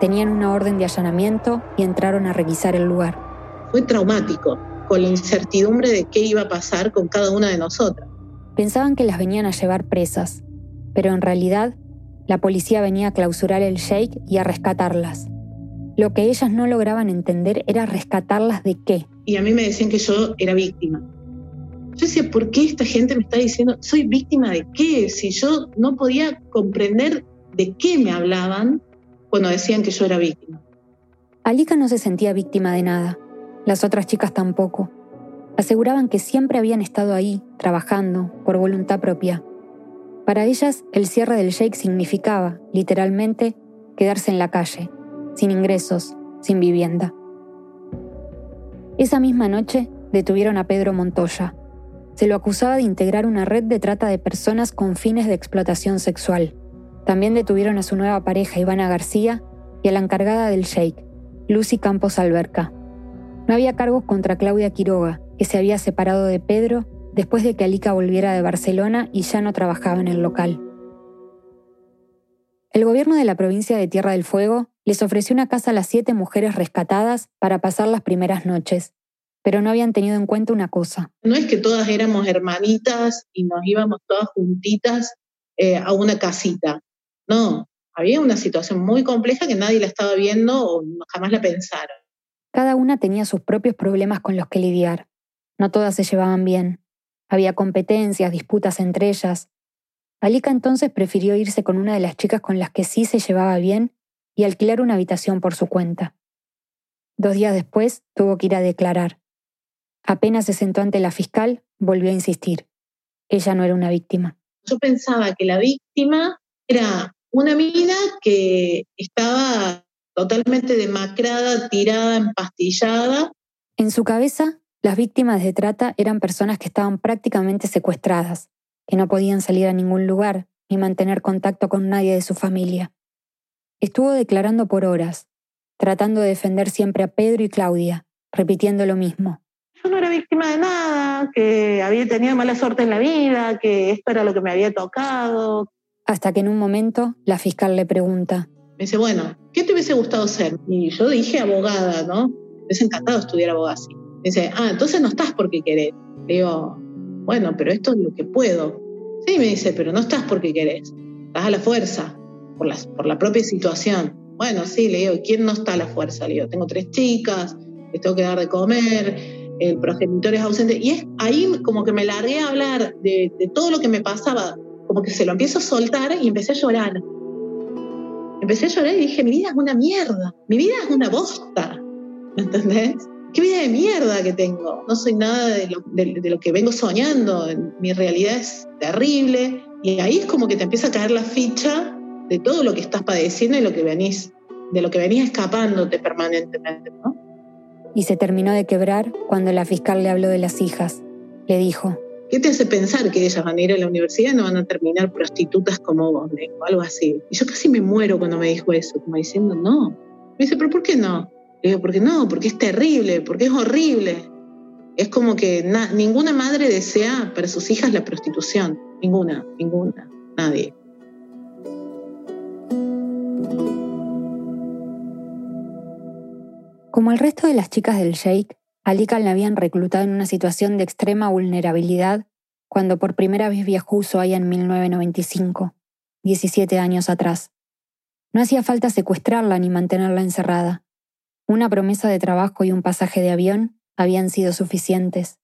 Tenían una orden de allanamiento y entraron a revisar el lugar. Fue traumático, con la incertidumbre de qué iba a pasar con cada una de nosotras. Pensaban que las venían a llevar presas, pero en realidad la policía venía a clausurar el shake y a rescatarlas. Lo que ellas no lograban entender era rescatarlas de qué y a mí me decían que yo era víctima. Yo decía, ¿por qué esta gente me está diciendo, soy víctima de qué? Si yo no podía comprender de qué me hablaban cuando decían que yo era víctima. Alika no se sentía víctima de nada, las otras chicas tampoco. Aseguraban que siempre habían estado ahí, trabajando, por voluntad propia. Para ellas, el cierre del shake significaba, literalmente, quedarse en la calle, sin ingresos, sin vivienda. Esa misma noche detuvieron a Pedro Montoya. Se lo acusaba de integrar una red de trata de personas con fines de explotación sexual. También detuvieron a su nueva pareja Ivana García y a la encargada del Sheikh, Lucy Campos Alberca. No había cargos contra Claudia Quiroga, que se había separado de Pedro después de que Alica volviera de Barcelona y ya no trabajaba en el local. El gobierno de la provincia de Tierra del Fuego les ofreció una casa a las siete mujeres rescatadas para pasar las primeras noches, pero no habían tenido en cuenta una cosa. No es que todas éramos hermanitas y nos íbamos todas juntitas eh, a una casita. No, había una situación muy compleja que nadie la estaba viendo o jamás la pensaron. Cada una tenía sus propios problemas con los que lidiar. No todas se llevaban bien. Había competencias, disputas entre ellas, Alika entonces prefirió irse con una de las chicas con las que sí se llevaba bien y alquilar una habitación por su cuenta. Dos días después tuvo que ir a declarar. Apenas se sentó ante la fiscal, volvió a insistir. Ella no era una víctima. Yo pensaba que la víctima era una mina que estaba totalmente demacrada, tirada, empastillada. En su cabeza, las víctimas de trata eran personas que estaban prácticamente secuestradas, que no podían salir a ningún lugar ni mantener contacto con nadie de su familia. Estuvo declarando por horas, tratando de defender siempre a Pedro y Claudia, repitiendo lo mismo. Yo no era víctima de nada, que había tenido mala suerte en la vida, que esto era lo que me había tocado. Hasta que en un momento la fiscal le pregunta. Me dice, bueno, ¿qué te hubiese gustado ser? Y yo dije abogada, ¿no? Me hubiese encantado estudiar abogacía. Me dice, ah, entonces no estás porque querés. Le digo, bueno, pero esto es lo que puedo. Sí, me dice, pero no estás porque querés, estás a la fuerza, por la, por la propia situación. Bueno, sí, le digo, ¿quién no está a la fuerza? Le digo, tengo tres chicas, les tengo que dar de comer, el progenitor es ausente. Y es ahí como que me largué a hablar de, de todo lo que me pasaba, como que se lo empiezo a soltar y empecé a llorar. Empecé a llorar y dije, mi vida es una mierda, mi vida es una bosta, ¿me entendés? Qué vida de mierda que tengo. No soy nada de lo, que vengo soñando. Mi realidad es terrible. Y ahí es como que te empieza a caer la ficha de todo lo que estás padeciendo y lo que venís, de lo que venís escapándote permanentemente, Y se terminó de quebrar cuando la fiscal le habló de las hijas. Le dijo, ¿Qué te hace pensar que ellas van a ir a la universidad y no van a terminar prostitutas como vos? o algo así. Y yo casi me muero cuando me dijo eso, como diciendo, no. Me dice, ¿pero por qué no? Le digo, porque no, porque es terrible, porque es horrible. Es como que ninguna madre desea para sus hijas la prostitución. Ninguna, ninguna, nadie. Como el resto de las chicas del Sheikh, Alika la habían reclutado en una situación de extrema vulnerabilidad cuando por primera vez viajó a Ushuaia en 1995, 17 años atrás. No hacía falta secuestrarla ni mantenerla encerrada. Una promesa de trabajo y un pasaje de avión habían sido suficientes.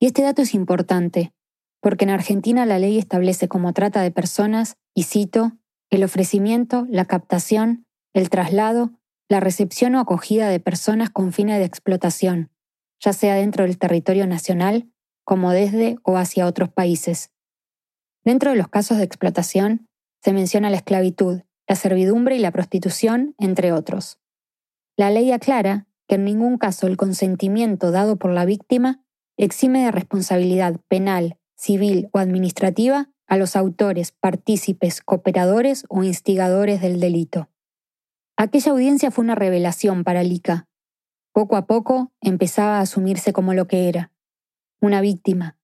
Y este dato es importante, porque en Argentina la ley establece como trata de personas, y cito, el ofrecimiento, la captación, el traslado, la recepción o acogida de personas con fines de explotación, ya sea dentro del territorio nacional como desde o hacia otros países. Dentro de los casos de explotación se menciona la esclavitud, la servidumbre y la prostitución, entre otros. La ley aclara que en ningún caso el consentimiento dado por la víctima exime de responsabilidad penal, civil o administrativa a los autores, partícipes, cooperadores o instigadores del delito. Aquella audiencia fue una revelación para Lika, poco a poco empezaba a asumirse como lo que era, una víctima,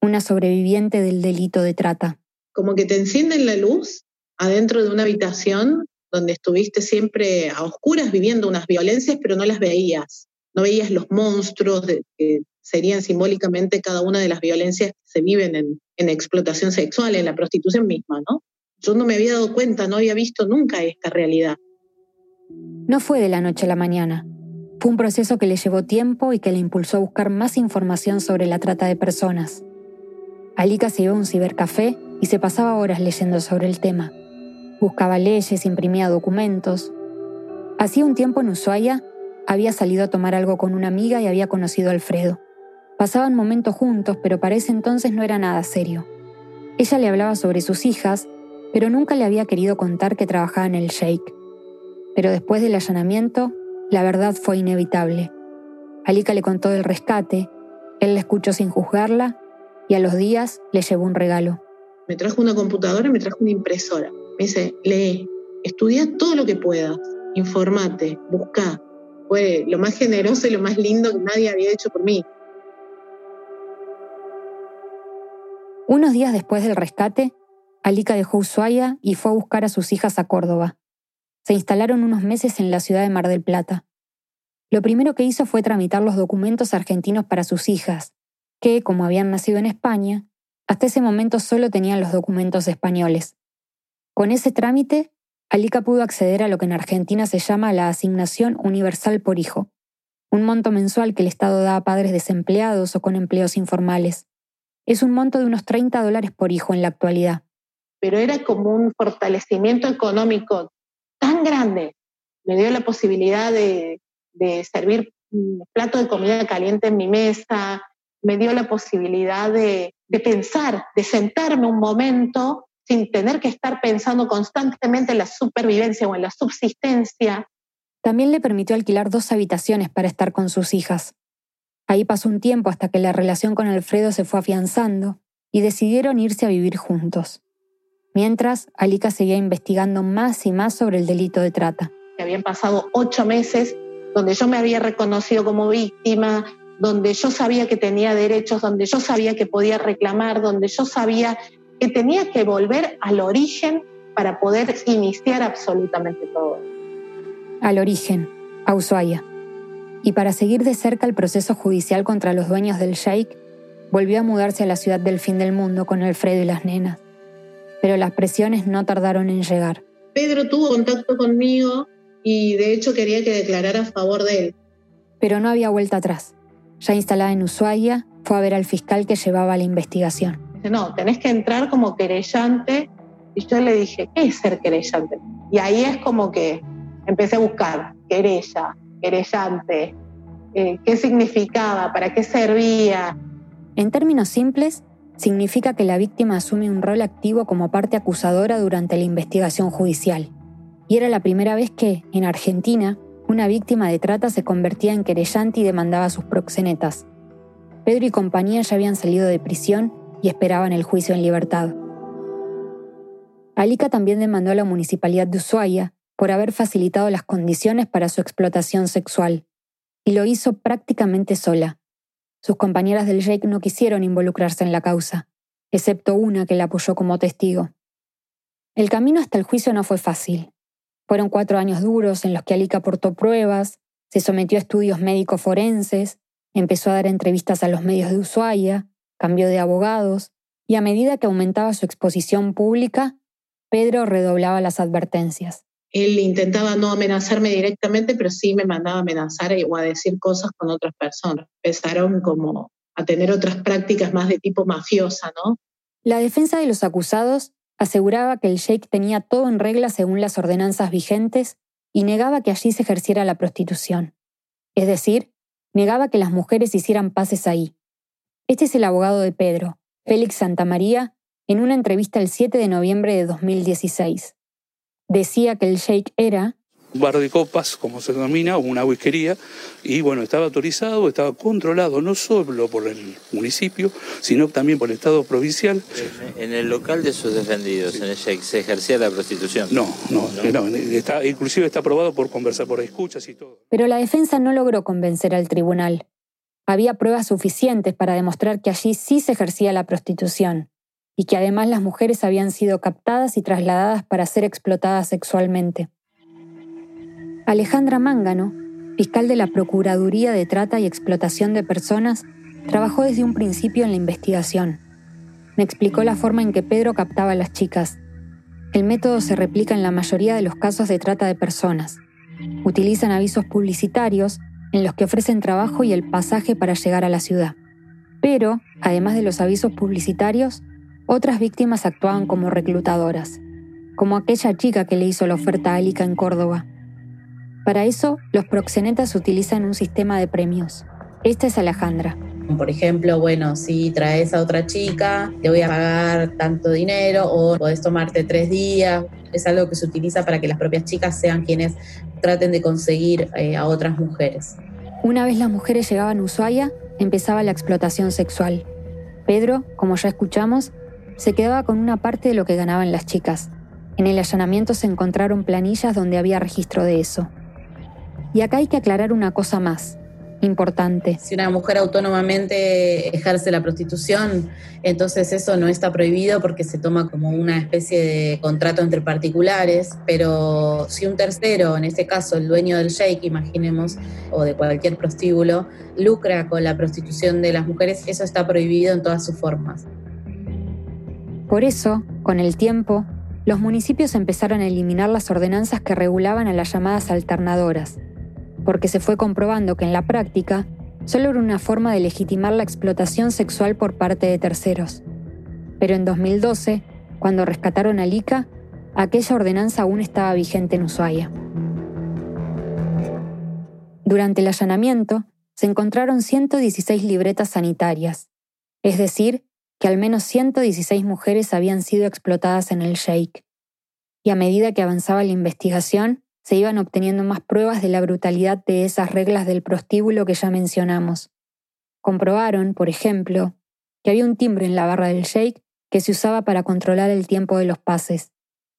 una sobreviviente del delito de trata. Como que te encienden la luz adentro de una habitación donde estuviste siempre a oscuras viviendo unas violencias, pero no las veías. No veías los monstruos que serían simbólicamente cada una de las violencias que se viven en, en explotación sexual, en la prostitución misma, ¿no? Yo no me había dado cuenta, no había visto nunca esta realidad. No fue de la noche a la mañana. Fue un proceso que le llevó tiempo y que le impulsó a buscar más información sobre la trata de personas. Alika se iba a un cibercafé y se pasaba horas leyendo sobre el tema. Buscaba leyes, imprimía documentos. Hacía un tiempo en Ushuaia había salido a tomar algo con una amiga y había conocido a Alfredo. Pasaban momentos juntos, pero para ese entonces no era nada serio. Ella le hablaba sobre sus hijas, pero nunca le había querido contar que trabajaba en el Sheikh. Pero después del allanamiento, la verdad fue inevitable. Alika le contó del rescate, él la escuchó sin juzgarla y a los días le llevó un regalo. Me trajo una computadora me trajo una impresora. Me dice, lee, estudia todo lo que puedas, informate, busca. Fue lo más generoso y lo más lindo que nadie había hecho por mí. Unos días después del rescate, Alika dejó Ushuaia y fue a buscar a sus hijas a Córdoba se instalaron unos meses en la ciudad de Mar del Plata. Lo primero que hizo fue tramitar los documentos argentinos para sus hijas, que, como habían nacido en España, hasta ese momento solo tenían los documentos españoles. Con ese trámite, Alika pudo acceder a lo que en Argentina se llama la asignación universal por hijo, un monto mensual que el Estado da a padres desempleados o con empleos informales. Es un monto de unos 30 dólares por hijo en la actualidad. Pero era como un fortalecimiento económico tan grande, me dio la posibilidad de, servir un plato de comida caliente en mi mesa, me dio la posibilidad de, de, pensar, de sentarme un momento sin tener que estar pensando constantemente en la supervivencia o en la subsistencia. También le permitió alquilar dos habitaciones para estar con sus hijas. Ahí pasó un tiempo hasta que la relación con Alfredo se fue afianzando y decidieron irse a vivir juntos. Mientras, Alika seguía investigando más y más sobre el delito de trata. Habían pasado ocho meses donde yo me había reconocido como víctima, donde yo sabía que tenía derechos, donde yo sabía que podía reclamar, donde yo sabía que tenía que volver al origen para poder iniciar absolutamente todo. Al origen, a Ushuaia. Y para seguir de cerca el proceso judicial contra los dueños del Sheikh, volvió a mudarse a la ciudad del fin del mundo con Alfredo y las nenas pero las presiones no tardaron en llegar. Pedro tuvo contacto conmigo y de hecho quería que declarara a favor de él. Pero no había vuelta atrás. Ya instalada en Ushuaia, fue a ver al fiscal que llevaba la investigación. No, tenés que entrar como querellante. Y yo le dije, ¿qué es ser querellante? Y ahí es como que empecé a buscar querella, querellante, eh, qué significaba, para qué servía. En términos simples, significa que la víctima asume un rol activo como parte acusadora durante la investigación judicial. Y era la primera vez que, en Argentina, una víctima de trata se convertía en querellante y demandaba a sus proxenetas. Pedro y compañía ya habían salido de prisión y esperaban el juicio en libertad. Alika también demandó a la municipalidad de Ushuaia por haber facilitado las condiciones para su explotación sexual, y lo hizo prácticamente sola. Sus compañeras del Jake no quisieron involucrarse en la causa, excepto una que la apoyó como testigo. El camino hasta el juicio no fue fácil. Fueron cuatro años duros en los que Alika aportó pruebas, se sometió a estudios médicos forenses, empezó a dar entrevistas a los medios de Ushuaia, cambió de abogados, y a medida que aumentaba su exposición pública, Pedro redoblaba las advertencias. Él intentaba no amenazarme directamente, pero sí me mandaba a amenazar o a decir cosas con otras personas. Empezaron como a tener otras prácticas más de tipo mafiosa, ¿no? La defensa de los acusados aseguraba que el sheikh tenía todo en regla según las ordenanzas vigentes y negaba que allí se ejerciera la prostitución. Es decir, negaba que las mujeres hicieran pases ahí. Este es el abogado de Pedro, Félix Santamaría, en una entrevista el 7 de noviembre de 2016. Decía que el sheikh era un bar de copas, como se denomina, una whiskería, y bueno, estaba autorizado, estaba controlado no solo por el municipio, sino también por el Estado provincial. En el local de sus defendidos, en el sheikh, ¿se ejercía la prostitución? No, no, no, está, inclusive está aprobado por conversar por escuchas y todo. Pero la defensa no logró convencer al tribunal. Había pruebas suficientes para demostrar que allí sí se ejercía la prostitución y que además las mujeres habían sido captadas y trasladadas para ser explotadas sexualmente. Alejandra Mángano, fiscal de la Procuraduría de Trata y Explotación de Personas, trabajó desde un principio en la investigación. Me explicó la forma en que Pedro captaba a las chicas. El método se replica en la mayoría de los casos de trata de personas. Utilizan avisos publicitarios en los que ofrecen trabajo y el pasaje para llegar a la ciudad. Pero, además de los avisos publicitarios, otras víctimas actuaban como reclutadoras, como aquella chica que le hizo la oferta a Alica en Córdoba. Para eso, los proxenetas utilizan un sistema de premios. Esta es Alejandra. Por ejemplo, bueno, si traes a otra chica, te voy a pagar tanto dinero o podés tomarte tres días. Es algo que se utiliza para que las propias chicas sean quienes traten de conseguir eh, a otras mujeres. Una vez las mujeres llegaban a Ushuaia, empezaba la explotación sexual. Pedro, como ya escuchamos, se quedaba con una parte de lo que ganaban las chicas. En el allanamiento se encontraron planillas donde había registro de eso. Y acá hay que aclarar una cosa más, importante. Si una mujer autónomamente ejerce la prostitución, entonces eso no está prohibido porque se toma como una especie de contrato entre particulares, pero si un tercero, en este caso el dueño del shake, imaginemos, o de cualquier prostíbulo, lucra con la prostitución de las mujeres, eso está prohibido en todas sus formas. Por eso, con el tiempo, los municipios empezaron a eliminar las ordenanzas que regulaban a las llamadas alternadoras, porque se fue comprobando que en la práctica solo era una forma de legitimar la explotación sexual por parte de terceros. Pero en 2012, cuando rescataron a Lika, aquella ordenanza aún estaba vigente en Ushuaia. Durante el allanamiento, se encontraron 116 libretas sanitarias, es decir, que al menos 116 mujeres habían sido explotadas en el Sheikh. Y a medida que avanzaba la investigación, se iban obteniendo más pruebas de la brutalidad de esas reglas del prostíbulo que ya mencionamos. Comprobaron, por ejemplo, que había un timbre en la barra del Sheikh que se usaba para controlar el tiempo de los pases.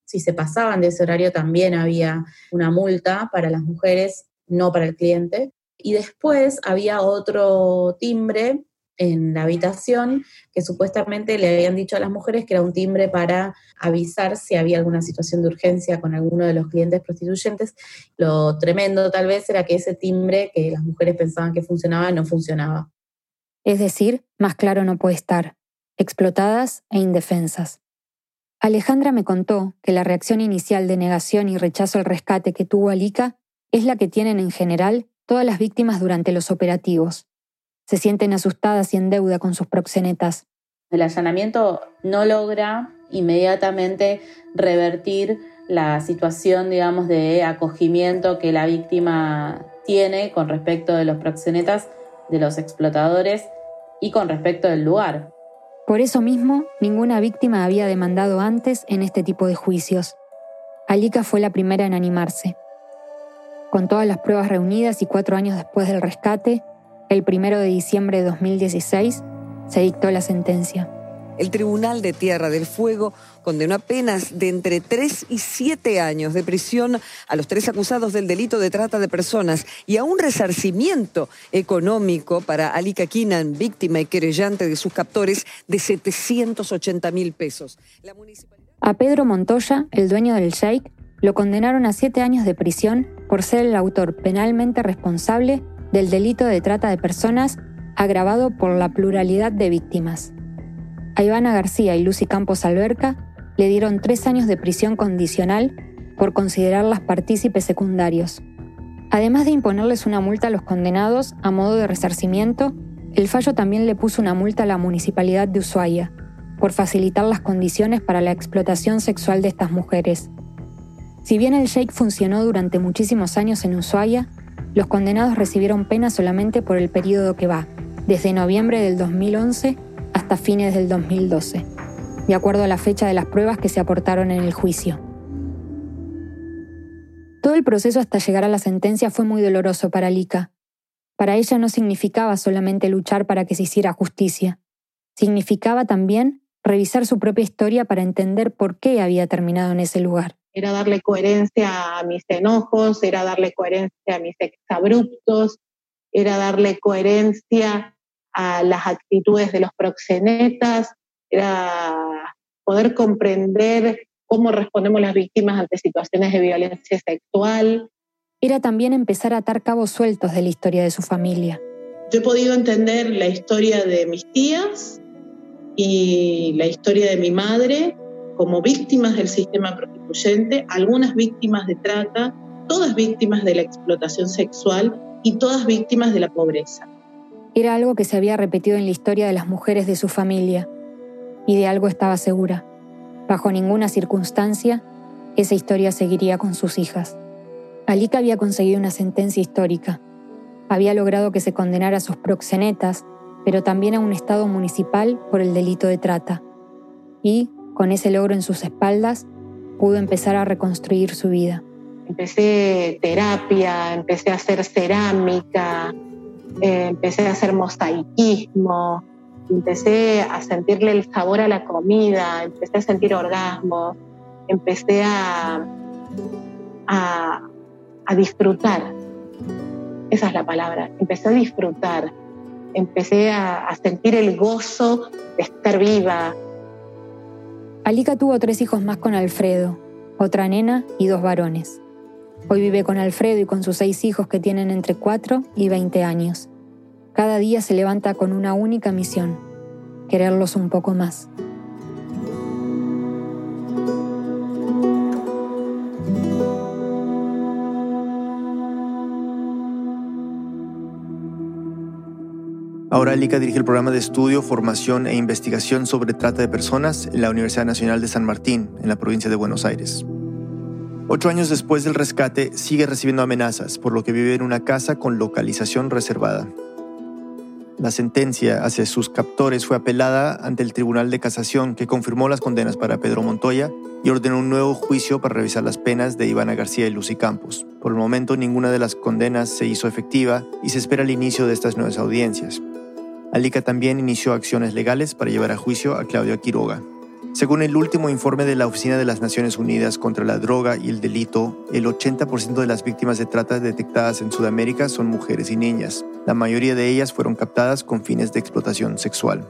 Si se pasaban de ese horario también había una multa para las mujeres, no para el cliente. Y después había otro timbre en la habitación que supuestamente le habían dicho a las mujeres que era un timbre para avisar si había alguna situación de urgencia con alguno de los clientes prostituyentes. Lo tremendo tal vez era que ese timbre que las mujeres pensaban que funcionaba no funcionaba. Es decir, más claro no puede estar, explotadas e indefensas. Alejandra me contó que la reacción inicial de negación y rechazo al rescate que tuvo Alika es la que tienen en general todas las víctimas durante los operativos se sienten asustadas y en deuda con sus proxenetas. El allanamiento no logra inmediatamente revertir la situación, digamos, de acogimiento que la víctima tiene con respecto de los proxenetas, de los explotadores y con respecto del lugar. Por eso mismo, ninguna víctima había demandado antes en este tipo de juicios. Alika fue la primera en animarse. Con todas las pruebas reunidas y cuatro años después del rescate, el primero de diciembre de 2016, se dictó la sentencia. El Tribunal de Tierra del Fuego condenó a penas de entre 3 y 7 años de prisión a los tres acusados del delito de trata de personas y a un resarcimiento económico para Alika Kinan, víctima y querellante de sus captores, de 780 mil pesos. A Pedro Montoya, el dueño del Sheikh, lo condenaron a siete años de prisión por ser el autor penalmente responsable del delito de trata de personas agravado por la pluralidad de víctimas. A Ivana García y Lucy Campos Alberca le dieron tres años de prisión condicional por considerarlas partícipes secundarios. Además de imponerles una multa a los condenados a modo de resarcimiento, el fallo también le puso una multa a la municipalidad de Ushuaia por facilitar las condiciones para la explotación sexual de estas mujeres. Si bien el Sheikh funcionó durante muchísimos años en Ushuaia, los condenados recibieron pena solamente por el periodo que va, desde noviembre del 2011 hasta fines del 2012, de acuerdo a la fecha de las pruebas que se aportaron en el juicio. Todo el proceso hasta llegar a la sentencia fue muy doloroso para Lika. Para ella no significaba solamente luchar para que se hiciera justicia, significaba también revisar su propia historia para entender por qué había terminado en ese lugar. Era darle coherencia a mis enojos, era darle coherencia a mis exabruptos, era darle coherencia a las actitudes de los proxenetas, era poder comprender cómo respondemos las víctimas ante situaciones de violencia sexual. Era también empezar a atar cabos sueltos de la historia de su familia. Yo he podido entender la historia de mis tías y la historia de mi madre como víctimas del sistema prostituyente, algunas víctimas de trata, todas víctimas de la explotación sexual y todas víctimas de la pobreza. Era algo que se había repetido en la historia de las mujeres de su familia, y de algo estaba segura. Bajo ninguna circunstancia, esa historia seguiría con sus hijas. Alika había conseguido una sentencia histórica. Había logrado que se condenara a sus proxenetas, pero también a un Estado municipal por el delito de trata. Y, con ese logro en sus espaldas, pudo empezar a reconstruir su vida. Empecé terapia, empecé a hacer cerámica, eh, empecé a hacer mosaicismo, empecé a sentirle el sabor a la comida, empecé a sentir orgasmo, empecé a, a, disfrutar. Esa es la palabra, empecé a disfrutar, empecé a sentir el gozo de estar viva. Alika tuvo tres hijos más con Alfredo, otra nena y dos varones. Hoy vive con Alfredo y con sus seis hijos que tienen entre 4 y 20 años. Cada día se levanta con una única misión, quererlos un poco más. Ahora Alika dirige el programa de estudio, formación e investigación sobre trata de personas en la Universidad Nacional de San Martín, en la provincia de Buenos Aires. Ocho años después del rescate, sigue recibiendo amenazas, por lo que vive en una casa con localización reservada. La sentencia hacia sus captores fue apelada ante el Tribunal de Casación, que confirmó las condenas para Pedro Montoya y ordenó un nuevo juicio para revisar las penas de Ivana García y Lucy Campos. Por el momento, ninguna de las condenas se hizo efectiva y se espera el inicio de estas nuevas audiencias. Alica también inició acciones legales para llevar a juicio a Claudio Quiroga, según el último informe de la Oficina de las Naciones Unidas contra la Droga y el Delito, el 80% de las víctimas de trata detectadas en Sudamérica son mujeres y niñas. La mayoría de ellas fueron captadas con fines de explotación sexual.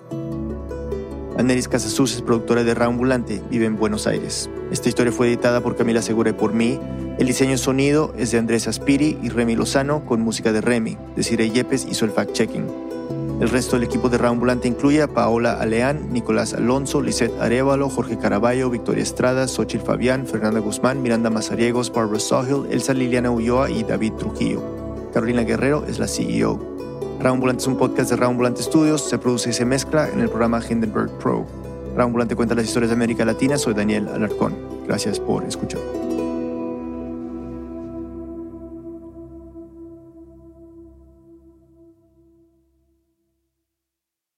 Aneris Casasus es productora de Raambulante, vive en Buenos Aires. Esta historia fue editada por Camila Segura y por mí. El diseño sonido es de Andrés Aspiri y Remy Lozano con música de Remy. Desiree Yepes hizo el fact-checking. El resto del equipo de Raambulante incluye a Paola Aleán, Nicolás Alonso, Lisette Arevalo, Jorge Caraballo, Victoria Estrada, Xochitl Fabián, Fernanda Guzmán, Miranda Mazariegos, Barbara Sawhill, Elsa Liliana Ulloa y David Trujillo. Carolina Guerrero es la CEO. Raambulante es un podcast de Raambulante Studios, se produce y se mezcla en el programa Hindenburg Pro. Raambulante cuenta las historias de América Latina, soy Daniel Alarcón. Gracias por escuchar.